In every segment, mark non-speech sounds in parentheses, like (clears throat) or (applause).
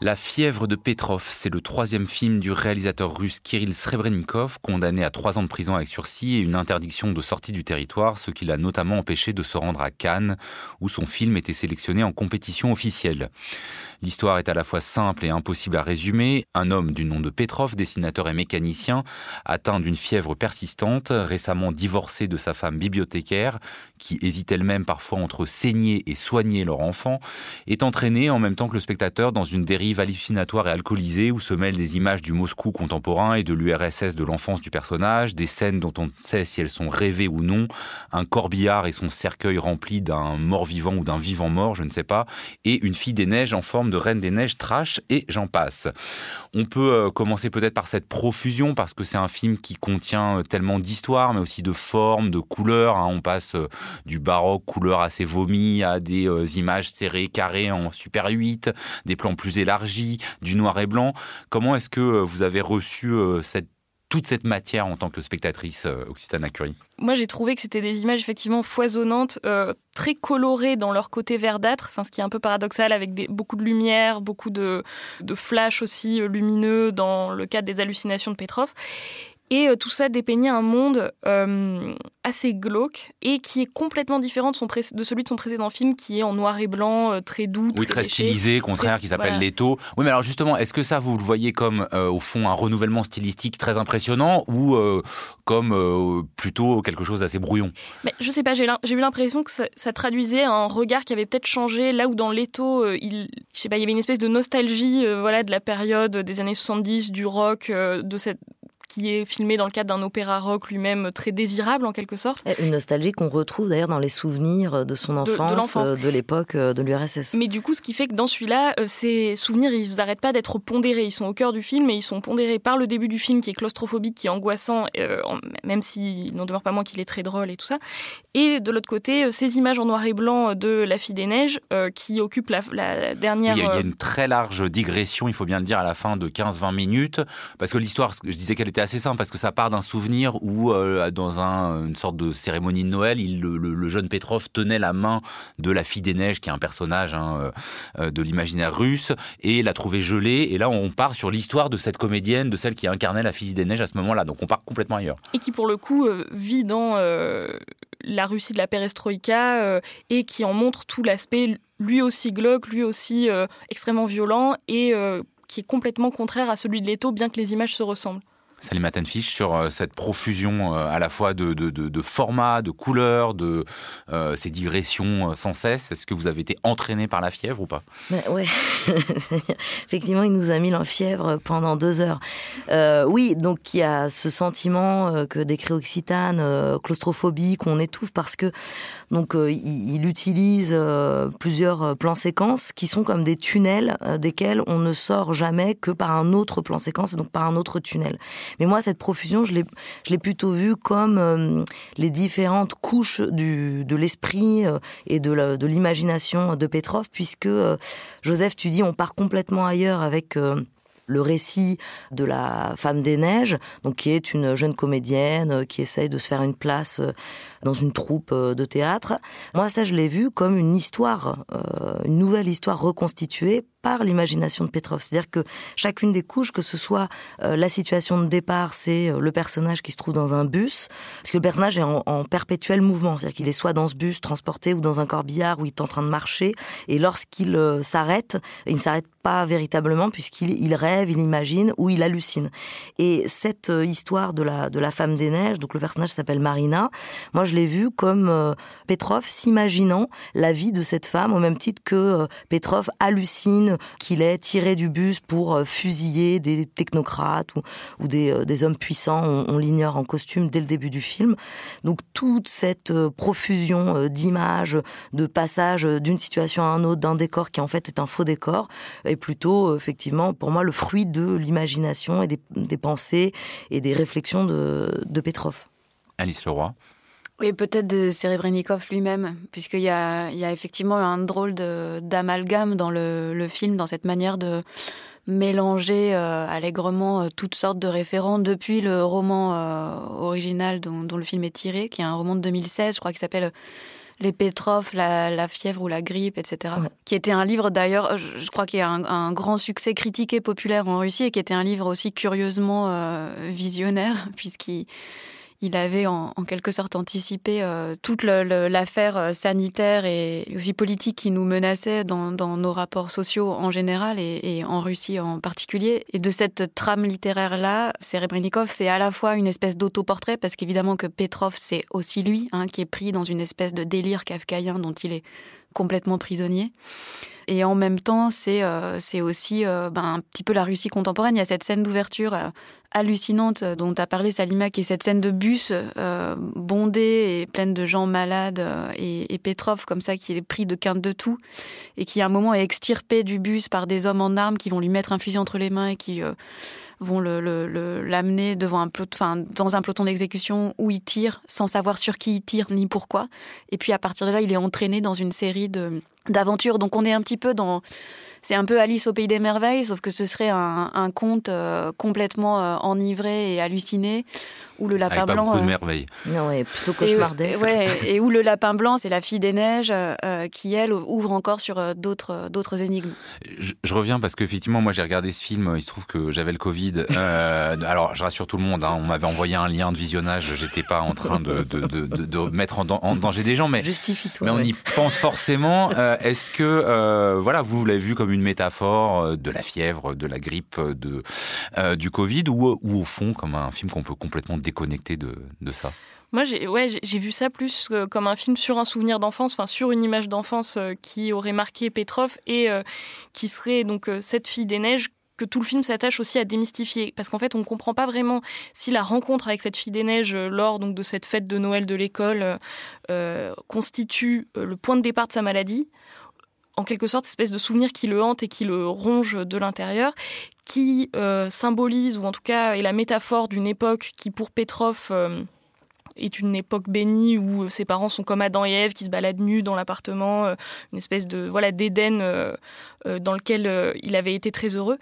La fièvre de Petrov, c'est le troisième film du réalisateur russe Kirill Srebrenikov, condamné à trois ans de prison avec sursis et une interdiction de sortie du territoire, ce qui l'a notamment empêché de se rendre à Cannes, où son film était sélectionné en compétition officielle. L'histoire est à la fois simple et impossible à résumer. Un homme du nom de Petrov, dessinateur et mécanicien, atteint d'une fièvre persistante, récemment divorcé de sa femme bibliothécaire, qui hésite elle-même parfois entre saigner et soigner leur enfant, est entraîné en même temps que le spectateur dans une dérive hallucinatoire et alcoolisée où se mêlent des images du Moscou contemporain et de l'URSS de l'enfance du personnage, des scènes dont on ne sait si elles sont rêvées ou non, un corbillard et son cercueil rempli d'un mort-vivant ou d'un vivant-mort, je ne sais pas, et une fille des neiges en forme de reine des neiges trash et j'en passe. On peut euh, commencer peut-être par cette profusion parce que c'est un film qui contient euh, tellement d'histoires mais aussi de formes, de couleurs. Hein. On passe euh, du baroque, couleur assez vomi, à des images serrées, carrées en super 8, des plans plus élargis du noir et blanc. Comment est-ce que euh, vous avez reçu euh, toute cette matière en tant que spectatrice euh, Occitana Curie Moi, j'ai trouvé que c'était des images effectivement foisonnantes, très colorées dans leur côté verdâtre, ce qui est un peu paradoxal avec beaucoup de lumière, beaucoup de, de flash aussi lumineux dans le cadre des hallucinations de Petrov. Et tout ça dépeignait un monde assez glauque et qui est complètement différent de, son de celui de son précédent film qui est en noir et blanc, euh, très doux. Oui, très, stylisé, contraire, qui s'appelle Leto. Oui, mais alors justement, est-ce que ça, vous le voyez comme, euh, au fond, un renouvellement stylistique très impressionnant ou euh, comme plutôt quelque chose d'assez brouillon? Mais Je sais pas, j'ai eu l'impression que ça, traduisait un regard qui avait peut-être changé, là où dans Leto, il, je sais pas, il y avait une espèce de nostalgie voilà, de la période des années 70, du rock, de cette qui est filmé dans le cadre d'un opéra rock lui-même très désirable en quelque sorte. Une nostalgie qu'on retrouve d'ailleurs dans les souvenirs de son enfance, de, de l'époque euh, de l'URSS. Mais du coup, ce qui fait que dans celui-là, euh, ces souvenirs, ils n'arrêtent pas d'être pondérés. Ils sont au cœur du film et ils sont pondérés par le début du film qui est claustrophobique, qui est angoissant, euh, même s'il n'en demeure pas moins qu'il est très drôle et tout ça. Et de l'autre côté, ces images en noir et blanc de La Fille des Neiges qui occupent la, dernière... il, y a, une très large digression, il faut bien le dire, à la fin de 15-20 minutes, parce que l'histoire, je disais qu'elle était assez simple parce que ça part d'un souvenir où, euh, dans une sorte de cérémonie de Noël, le, jeune Petrov tenait la main de la fille des neiges, qui est un personnage hein, euh, euh, de l'imaginaire russe, et l'a trouvée gelée. Et là, on part sur l'histoire de cette comédienne, de celle qui incarnait la fille des neiges à ce moment-là. Donc on part complètement ailleurs. Et qui, pour le coup, vit dans la Russie de la perestroïka et qui en montre tout l'aspect lui aussi glauque, lui aussi extrêmement violent et qui est complètement contraire à celui de Leto, bien que les images se ressemblent. Salim Tenfish, sur euh, cette profusion euh, à la fois de, de, formats, de couleurs, de euh, ces digressions sans cesse. Est-ce que vous avez été entraîné par la fièvre ou pas? Ben, (laughs) effectivement, il nous a mis la fièvre pendant deux heures. oui, donc il y a ce sentiment que décrit Occitane, claustrophobie, qu'on étouffe parce que donc il, utilise plusieurs plans séquences qui sont comme des tunnels desquels on ne sort jamais que par un autre plan séquence donc par un autre tunnel. Mais moi, cette profusion, je l'ai plutôt vue comme euh, les différentes couches de l'esprit euh, et de l'imagination de, Petrov, puisque euh, Joseph, tu dis, on part complètement ailleurs avec le récit de la femme des neiges, donc qui est une jeune comédienne qui essaye de se faire une place dans une troupe de théâtre. Moi, ça, je l'ai vu comme une histoire, une nouvelle histoire reconstituée par l'imagination de Petrov. C'est-à-dire que chacune des couches, que ce soit euh, la situation de départ, c'est euh, le personnage qui se trouve dans un bus, parce que le personnage est en, perpétuel mouvement, c'est-à-dire qu'il est soit dans ce bus transporté ou dans un corbillard où il est en train de marcher, et lorsqu'il euh, s'arrête, il ne s'arrête pas véritablement puisqu'il il rêve, il imagine ou il hallucine. Et cette histoire de la, de la femme des neiges, donc le personnage s'appelle Marina, moi je l'ai vu comme Petrov s'imaginant la vie de cette femme au même titre que Petrov hallucine qu'il est tiré du bus pour euh, fusiller des technocrates ou, euh, des, hommes puissants, on, l'ignore en costume dès le début du film. Donc toute cette euh, profusion d'images, de passages d'une situation à un autre, d'un décor qui en fait est un faux décor, est plutôt effectivement pour moi le fruit de l'imagination et des, pensées et des réflexions de, de Petrov. Alice Leroy. Et peut-être de Serebrennikov lui-même, puisqu'il y a, il y a effectivement un drôle d'amalgame dans le, film, dans cette manière de mélanger euh, allègrement euh, toutes sortes de référents depuis le roman euh, original dont, dont, le film est tiré, qui est un roman de 2016, je crois, qui s'appelle les Petrov, la, fièvre ou la grippe, etc. Qui était un livre d'ailleurs, je, crois qu'il y a un, grand succès critique et populaire en Russie et qui était un livre aussi curieusement visionnaire (laughs) puisqu'il il avait en, quelque sorte anticipé euh, toute l'affaire euh, sanitaire et aussi politique qui nous menaçait dans, nos rapports sociaux en général et, en Russie en particulier. Et de cette trame littéraire-là, Serebrennikov fait à la fois une espèce d'autoportrait, parce qu'évidemment que Petrov, c'est aussi lui, hein, qui est pris dans une espèce de délire kafkaïen dont il est complètement prisonnier. Et en même temps, c'est euh, aussi ben, un petit peu la Russie contemporaine. Il y a cette scène d'ouverture hallucinante dont as parlé, Salima, qui est cette scène de bus euh, bondée et pleine de gens malades euh, et, Petrov comme ça qui est pris de quinte de tout et qui à un moment est extirpé du bus par des hommes en armes qui vont lui mettre un fusil entre les mains et qui euh, vont l'amener devant un enfin, dans un peloton d'exécution où il tire sans savoir sur qui il tire ni pourquoi. Et puis à partir de là, il est entraîné dans une série d'aventures. Donc on est un petit peu dans c'est un peu Alice au pays des merveilles, sauf que ce serait un, conte euh, complètement euh, enivré et halluciné, où le lapin Avec blanc. Pas beaucoup de euh, merveilles. Non, ouais, plutôt cauchemardesque. Et, et où le lapin blanc, c'est la fille des neiges, qui elle ouvre encore sur d'autres d'autres énigmes. Je, reviens parce qu'effectivement, moi j'ai regardé ce film. Il se trouve que j'avais le Covid. (laughs) alors, je rassure tout le monde. Hein, on m'avait envoyé un lien de visionnage. J'étais pas en train de, de, de, de mettre en, danger des gens, mais justifie-toi. Mais on y pense forcément. Est-ce que voilà, vous, vous l'avez vu comme une métaphore euh, de la fièvre, de la grippe, euh, de, euh, du Covid, ou, ou, au fond comme un film qu'on peut complètement déconnecter de, de ça? Moi, j'ai vu ça plus comme un film sur un souvenir d'enfance, enfin sur une image d'enfance qui aurait marqué Petrov et qui serait donc cette fille des neiges que tout le film s'attache aussi à démystifier. Parce qu'en fait, on ne comprend pas vraiment si la rencontre avec cette fille des neiges lors donc, de cette fête de Noël de l'école constitue le point de départ de sa maladie en quelque sorte, cette espèce de souvenir qui le hante et qui le ronge de l'intérieur, qui euh, symbolise, ou en tout cas est la métaphore d'une époque qui, pour Petrov, euh, est une époque bénie où ses parents sont comme Adam et Ève qui se baladent nus dans l'appartement, euh, une espèce de voilà d'Éden dans lequel il avait été très heureux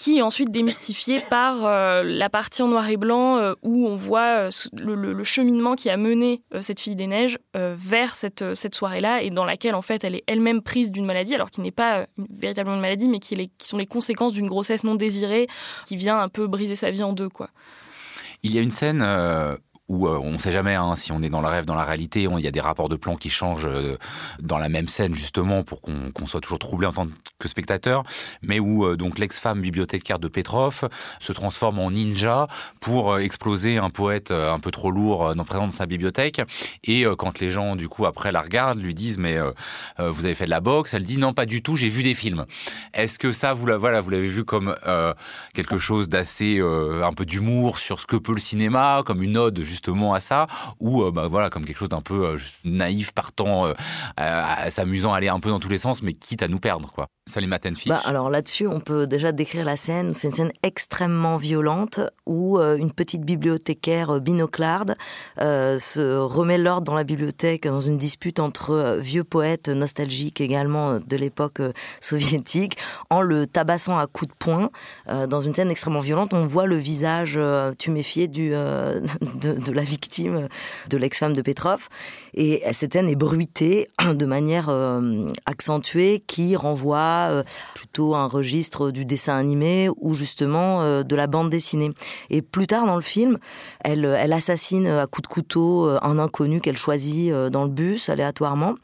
qui est ensuite démystifié par euh, la partie en noir et blanc euh, où on voit euh, le, cheminement qui a mené cette fille des neiges vers cette, cette soirée-là et dans laquelle en fait elle est elle-même prise d'une maladie, alors qui n'est pas véritablement une maladie, mais qui, qui sont les conséquences d'une grossesse non désirée qui vient un peu briser sa vie en deux. quoi. Il y a une scène où euh, on ne sait jamais hein, si on est dans le rêve, dans la réalité. Il y a des rapports de plan qui changent euh, dans la même scène justement pour qu'on soit toujours troublé en tant que spectateur, mais où euh, donc l'ex-femme bibliothécaire de Petrov se transforme en ninja pour exploser un poète un peu trop lourd dans présent de sa bibliothèque. Et quand les gens du coup après la regardent, lui disent mais vous avez fait de la boxe, elle dit non pas du tout, j'ai vu des films. Est-ce que ça vous la voilà vous l'avez vu comme quelque chose d'assez un peu d'humour sur ce que peut le cinéma, comme une ode justement justement à ça, ou euh, bah, voilà, comme quelque chose d'un peu euh, naïf, partant, euh, s'amusant à aller un peu dans tous les sens, mais quitte à nous perdre, quoi. Bah, alors là-dessus, on peut déjà décrire la scène. C'est une scène extrêmement violente où une petite bibliothécaire binoclarde se remet l'ordre dans la bibliothèque dans une dispute entre vieux poètes nostalgiques également de l'époque soviétique en le tabassant à coups de poing. dans une scène extrêmement violente, on voit le visage tuméfié (laughs) de de la victime de l'ex-femme de Petrov. Et cette scène est bruitée (clears throat) de manière euh, accentuée qui renvoie euh, plutôt un registre du dessin animé ou justement euh, de la bande dessinée. Et plus tard dans le film, elle, elle assassine à coups de couteau un inconnu qu'elle choisit dans le bus aléatoirement.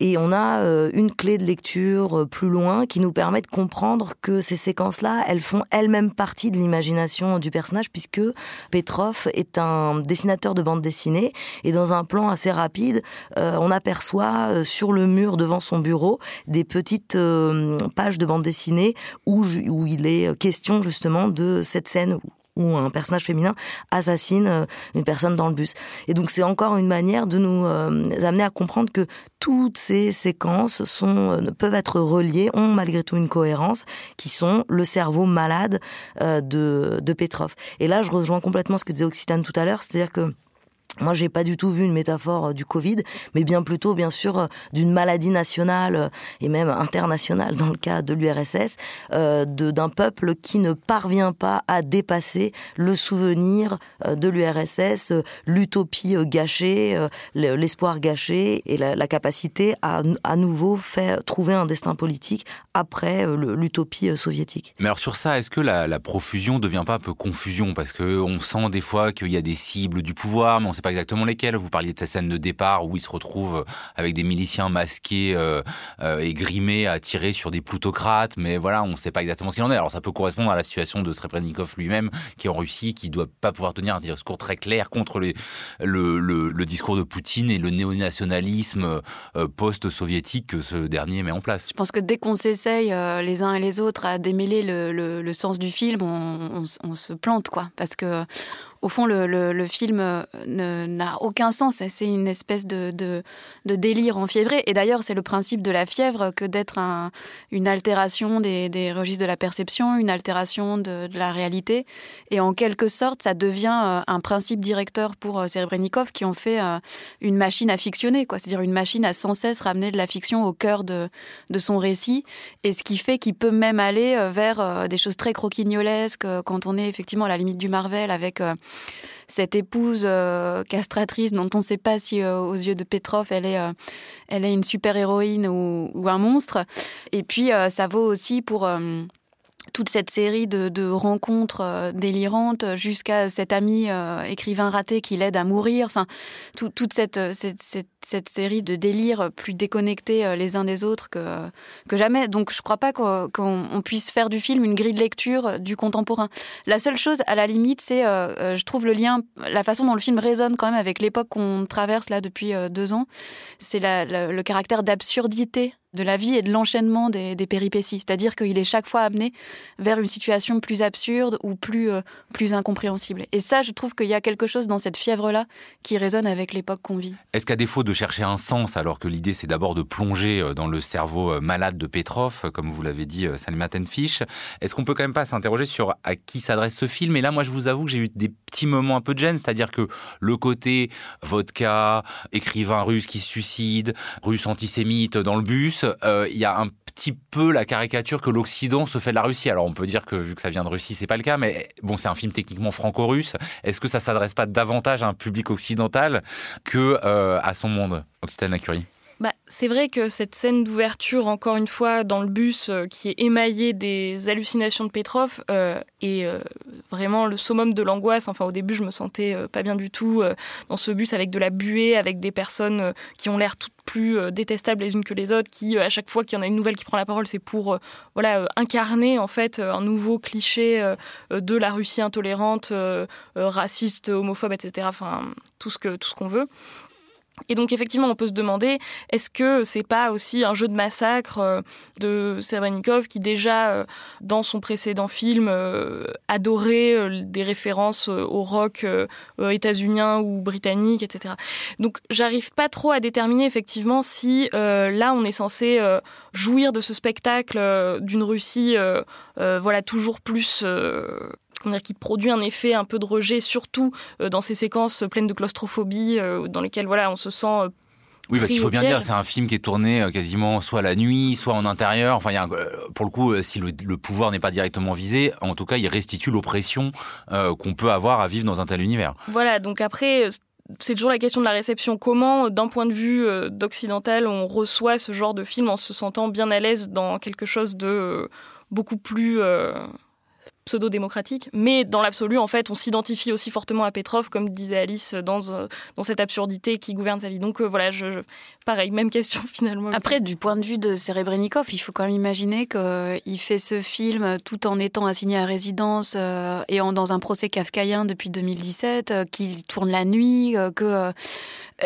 Et on a une clé de lecture plus loin qui nous permet de comprendre que ces séquences-là, elles font elles-mêmes partie de l'imagination du personnage puisque Petrov est un dessinateur de bande dessinée et dans un plan assez rapide, euh, on aperçoit euh, sur le mur devant son bureau des petites euh, pages de bande dessinée où, où il est question justement de cette scène où un personnage féminin assassine une personne dans le bus. Et donc c'est encore une manière de nous amener à comprendre que toutes ces séquences sont, peuvent être reliées, ont malgré tout une cohérence, qui sont le cerveau malade de, de Petrov. Et là, je rejoins complètement ce que disait Occitane tout à l'heure, c'est-à-dire que Moi, j'ai pas du tout vu une métaphore du Covid, mais bien plutôt, bien sûr, d'une maladie nationale et même internationale dans le cas de l'URSS, euh, d'un peuple qui ne parvient pas à dépasser le souvenir de l'URSS, l'utopie gâchée, l'espoir gâché et la, capacité à à nouveau faire trouver un destin politique après l'utopie soviétique. Mais alors sur ça, est-ce que la, la profusion devient pas un peu confusion? Parce que on sent des fois qu'il y a des cibles du pouvoir, mais on ne sait pas exactement lesquelles. Vous parliez de cette scène de départ où il se retrouve avec des miliciens masqués euh, euh, et grimés à tirer sur des plutocrates, mais voilà, on ne sait pas exactement ce qu'il en est. Alors ça peut correspondre à la situation de Srebrenikov lui-même, qui est en Russie, qui doit pas pouvoir tenir un discours très clair contre le, discours de Poutine et le néonationalisme euh, post-soviétique que ce dernier met en place. Je pense que dès qu'on s'essaye les uns et les autres à démêler le, sens du film, on, on, se plante, quoi. Parce que au fond, le, le, le film euh, n'a aucun sens. C'est une espèce de, de, de, délire enfiévré. Et d'ailleurs, c'est le principe de la fièvre que d'être un, une altération des, des, registres de la perception, une altération de, la réalité. Et en quelque sorte, ça devient euh, un principe directeur pour euh, Serebrennikov qui en fait une machine à fictionner. C'est-à-dire une machine à sans cesse ramener de la fiction au cœur de, de son récit. Et ce qui fait qu'il peut même aller vers des choses très croquignolesques quand on est effectivement à la limite du Marvel avec cette épouse euh, castratrice dont on ne sait pas si euh, aux yeux de Petrov elle est, euh, elle est une super héroïne ou, un monstre. Et puis ça vaut aussi pour toute cette série de, rencontres délirantes jusqu'à cet ami écrivain raté qui l'aide à mourir. Enfin, tout, toute cette, cette, série de délires plus déconnectés euh, les uns des autres que, que jamais. Donc, je ne crois pas qu'on qu puisse faire du film une grille de lecture du contemporain. La seule chose, à la limite, c'est, euh, je trouve, le lien, la façon dont le film résonne quand même avec l'époque qu'on traverse là depuis deux ans. C'est le caractère d'absurdité de la vie et de l'enchaînement des, péripéties. C'est-à-dire qu'il est chaque fois amené vers une situation plus absurde ou plus, euh, plus incompréhensible. Et ça, je trouve qu'il y a quelque chose dans cette fièvre-là qui résonne avec l'époque qu'on vit. Est-ce qu'à défaut de chercher un sens, alors que l'idée c'est d'abord de plonger euh, dans le cerveau euh, malade de Petrov, comme vous l'avez dit, Salima Tenfish, est-ce qu'on peut quand même pas s'interroger sur à qui s'adresse ce film? Et là, moi, je vous avoue que j'ai eu des petits moments un peu de gêne, c'est-à-dire que le côté vodka, écrivain russe qui suicide, russe antisémite dans le bus, il euh, y a un petit peu la caricature que l'Occident se fait de la Russie. Alors on peut dire que vu que ça vient de Russie, c'est pas le cas, mais bon, c'est un film techniquement franco-russe. Est-ce que ça s'adresse pas davantage à un public occidental que euh, à son monde, Occitan Lacurie bah, c'est vrai que cette scène d'ouverture, encore une fois, dans le bus, euh, qui est émaillée des hallucinations de Petrov, euh, est euh, vraiment le summum de l'angoisse. Enfin, au début, je me sentais pas bien du tout dans ce bus avec de la buée, avec des personnes qui ont l'air toutes plus détestables les unes que les autres, qui, à chaque fois qu'il y en a une nouvelle qui prend la parole, c'est pour voilà, incarner, en fait, un nouveau cliché de la Russie intolérante, raciste, homophobe, etc. Enfin, tout ce qu'on veut. Et donc effectivement, on peut se demander est-ce que c'est pas aussi un jeu de massacre euh, de Serebrennikov qui déjà euh, dans son précédent film euh, adorait des références au rock états-unien ou britannique, etc. Donc j'arrive pas trop à déterminer effectivement si là on est censé jouir de ce spectacle d'une Russie voilà toujours plus qui produit un effet un peu de rejet, surtout euh, dans ces séquences pleines de claustrophobie, euh, dans lesquelles voilà, on se sent euh, oui, parce qu'il faut bien dire, c'est un film qui est tourné quasiment soit la nuit, soit en intérieur. Enfin, il y a un, pour le coup, si le, le pouvoir n'est pas directement visé, en tout cas, il restitue l'oppression euh, qu'on peut avoir à vivre dans un tel univers. Voilà, donc après, c'est toujours la question de la réception. Comment, d'un point de vue euh, d'occidental, on reçoit ce genre de film en se sentant bien à l'aise dans quelque chose de euh, beaucoup plus pseudo-démocratique. Mais dans l'absolu, en fait, on s'identifie aussi fortement à Petrov, comme disait Alice, dans, euh, cette absurdité qui gouverne sa vie. Donc euh, voilà, je, pareil, même question (laughs) finalement. Après, du point de vue de Serebrennikov, il faut quand même imaginer qu'il fait ce film tout en étant assigné à résidence euh, et en, dans un procès kafkaïen depuis 2017, euh, qu'il tourne la nuit, euh, que, euh,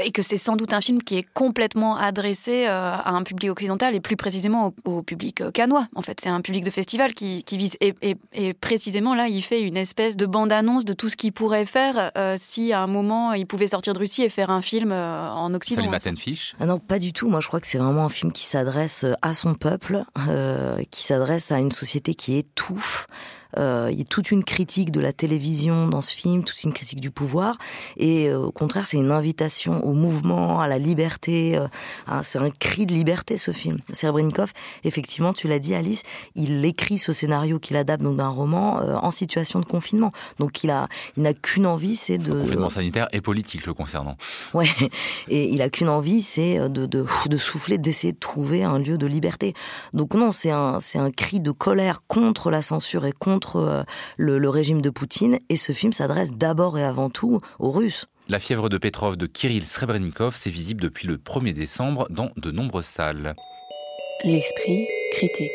et que c'est sans doute un film qui est complètement adressé euh, à un public occidental et plus précisément au, public euh, canois. En fait, c'est un public de festival qui, qui vise. Et, et, et précisément là, il fait une espèce de bande-annonce de tout ce qu'il pourrait faire euh, si à un moment il pouvait sortir de Russie et faire un film euh, en Occident. Salut Matenfish. Ah non, pas du tout. Moi, je crois que c'est vraiment un film qui s'adresse à son peuple, euh, qui s'adresse à une société qui étouffe Euh, il y a toute une critique de la télévision dans ce film, toute une critique du pouvoir. Et euh, au contraire, c'est une invitation au mouvement, à la liberté. Euh, hein, c'est un cri de liberté, ce film. Serebrennikov, effectivement, tu l'as dit, Alice, il écrit ce scénario qu'il adapte d'un roman en situation de confinement. Donc il a, il n'a qu'une envie, c'est de... confinement sanitaire et politique le concernant. Ouais, et il a qu'une envie, c'est de, de, de souffler, d'essayer de trouver un lieu de liberté. Donc non, c'est un, c'est un cri de colère contre la censure et contre euh, le, régime de Poutine. Et ce film s'adresse d'abord et avant tout aux Russes. La fièvre de Petrov de Kirill Srebrennikov, c'est visible depuis le 1er décembre dans de nombreuses salles. L'esprit critique.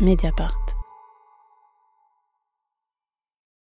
Mediapart.